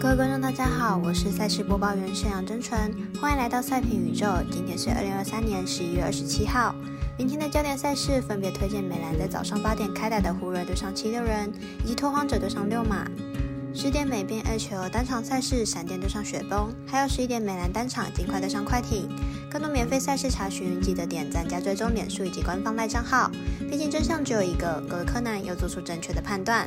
各位观众，大家好，我是赛事播报员沈阳真纯，欢迎来到赛评宇宙。今天是二零二三年十一月二十七号。明天的焦点赛事分别推荐美兰在早上八点开打的湖人对上七六人，以及拓荒者对上六马。十点美边 H 球单场赛事闪电对上雪崩，还有十一点美兰单场尽快对上快艇。更多免费赛事查询，记得点赞加追踪脸书以及官方赖账号。毕竟真相只有一个，各位柯南要做出正确的判断。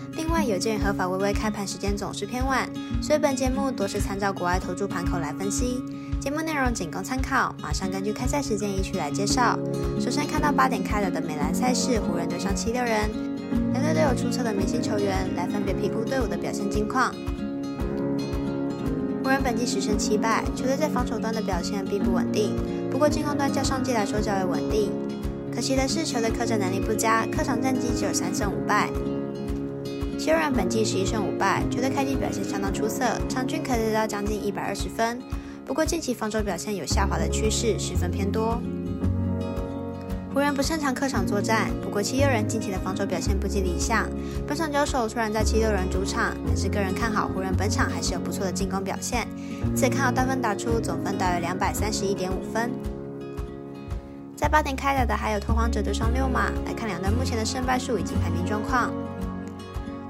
另外，有鉴于合法微微开盘时间总是偏晚，所以本节目多是参照国外投注盘口来分析。节目内容仅供参考，马上根据开赛时间依序来介绍。首先看到八点开打的美兰赛事，湖人对上七六人，两队都有出色的明星球员，来分别评估队伍的表现近况。湖人本季十胜七败，球队在防守端的表现并不稳定，不过进攻端较上季来说较为稳定。可惜的是，球队客战能力不佳，客场战绩只有三胜五败。七六人本季十一胜五败，球队开季表现相当出色，场均可以得到将近一百二十分。不过近期防守表现有下滑的趋势，十分偏多。湖人不擅长客场作战，不过七六人近期的防守表现不及理想。本场交手虽然在七六人主场，但是个人看好湖人本场还是有不错的进攻表现，且看好大分打出总分大约两百三十一点五分。在八点开打的还有拓荒者对上六马，来看两队目前的胜败数以及排名状况。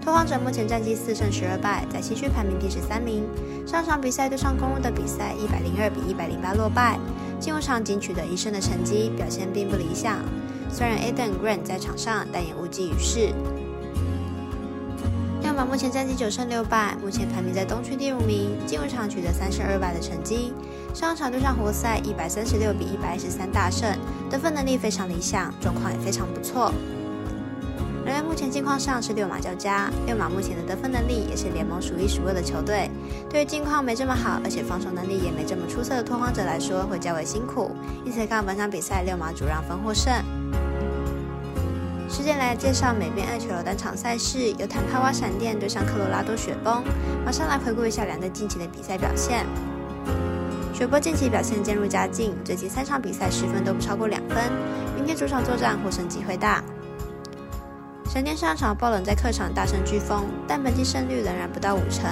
拓荒者目前战绩四胜十二败，在西区排名第十三名。上场比赛对上公路的比赛，一百零二比一百零八落败。进入场仅取得一胜的成绩，表现并不理想。虽然 Aden Grant 在场上，但也无济于事。要马目前战绩九胜六败，目前排名在东区第五名。进入场取得三胜二败的成绩。上场对上活塞，一百三十六比一百一十三大胜，得分能力非常理想，状况也非常不错。两队目前近况上是六马较佳，六马目前的得分能力也是联盟数一数二的球队。对于近况没这么好，而且防守能力也没这么出色的拓荒者来说，会较为辛苦。因此看本场比赛，六马主让分获胜。时间来介绍美边二球的单场赛事，由坦帕湾闪电对上科罗拉多雪崩。马上来回顾一下两队近期的比赛表现。雪波近期表现渐入佳境，最近三场比赛失分都不超过两分。明天主场作战获胜机会大。闪电上场爆冷，在客场大胜飓风，但本季胜率仍然不到五成。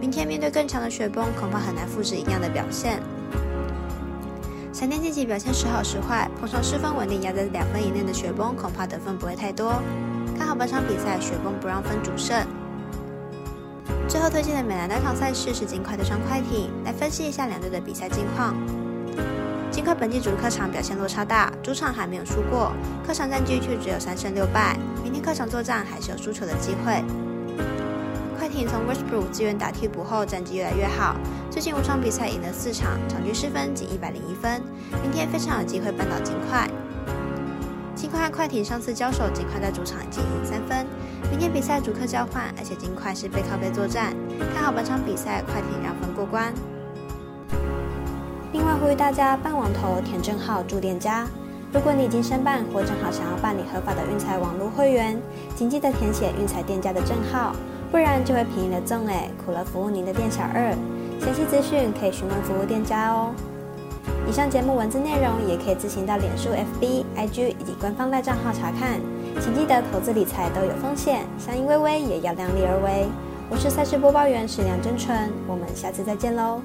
明天面对更强的雪崩，恐怕很难复制一样的表现。闪电近期表现时好时坏，碰上失分稳定压在两分以内的雪崩，恐怕得分不会太多。看好本场比赛，雪崩不让分主胜。最后推荐的美兰单场赛事是金块对上快艇，来分析一下两队的比赛近况。金块本季主客场表现落差大，主场还没有输过，客场战绩却只有三胜六败。客场作战还是有输球的机会。快艇从 Westbrook 自愿打替补后，战绩越来越好，最近五场比赛赢了四场，场均失分仅一百零一分。明天非常有机会扳倒金块。金块和快艇上次交手，金块在主场已经赢三分。明天比赛主客交换，而且金块是背靠背作战，看好本场比赛快艇让分过关。另外呼吁大家办网投填证号注店家。如果你已经申办或正好想要办理合法的运彩网络会员，请记得填写运彩店家的证号，不然就会便宜了赠哎，苦了服务您的店小二。详细资讯可以询问服务店家哦。以上节目文字内容也可以自行到脸书、FB、IG 以及官方赖账号查看。请记得投资理财都有风险，相依微微也要量力而为。我是赛事播报员史梁真纯，我们下次再见喽。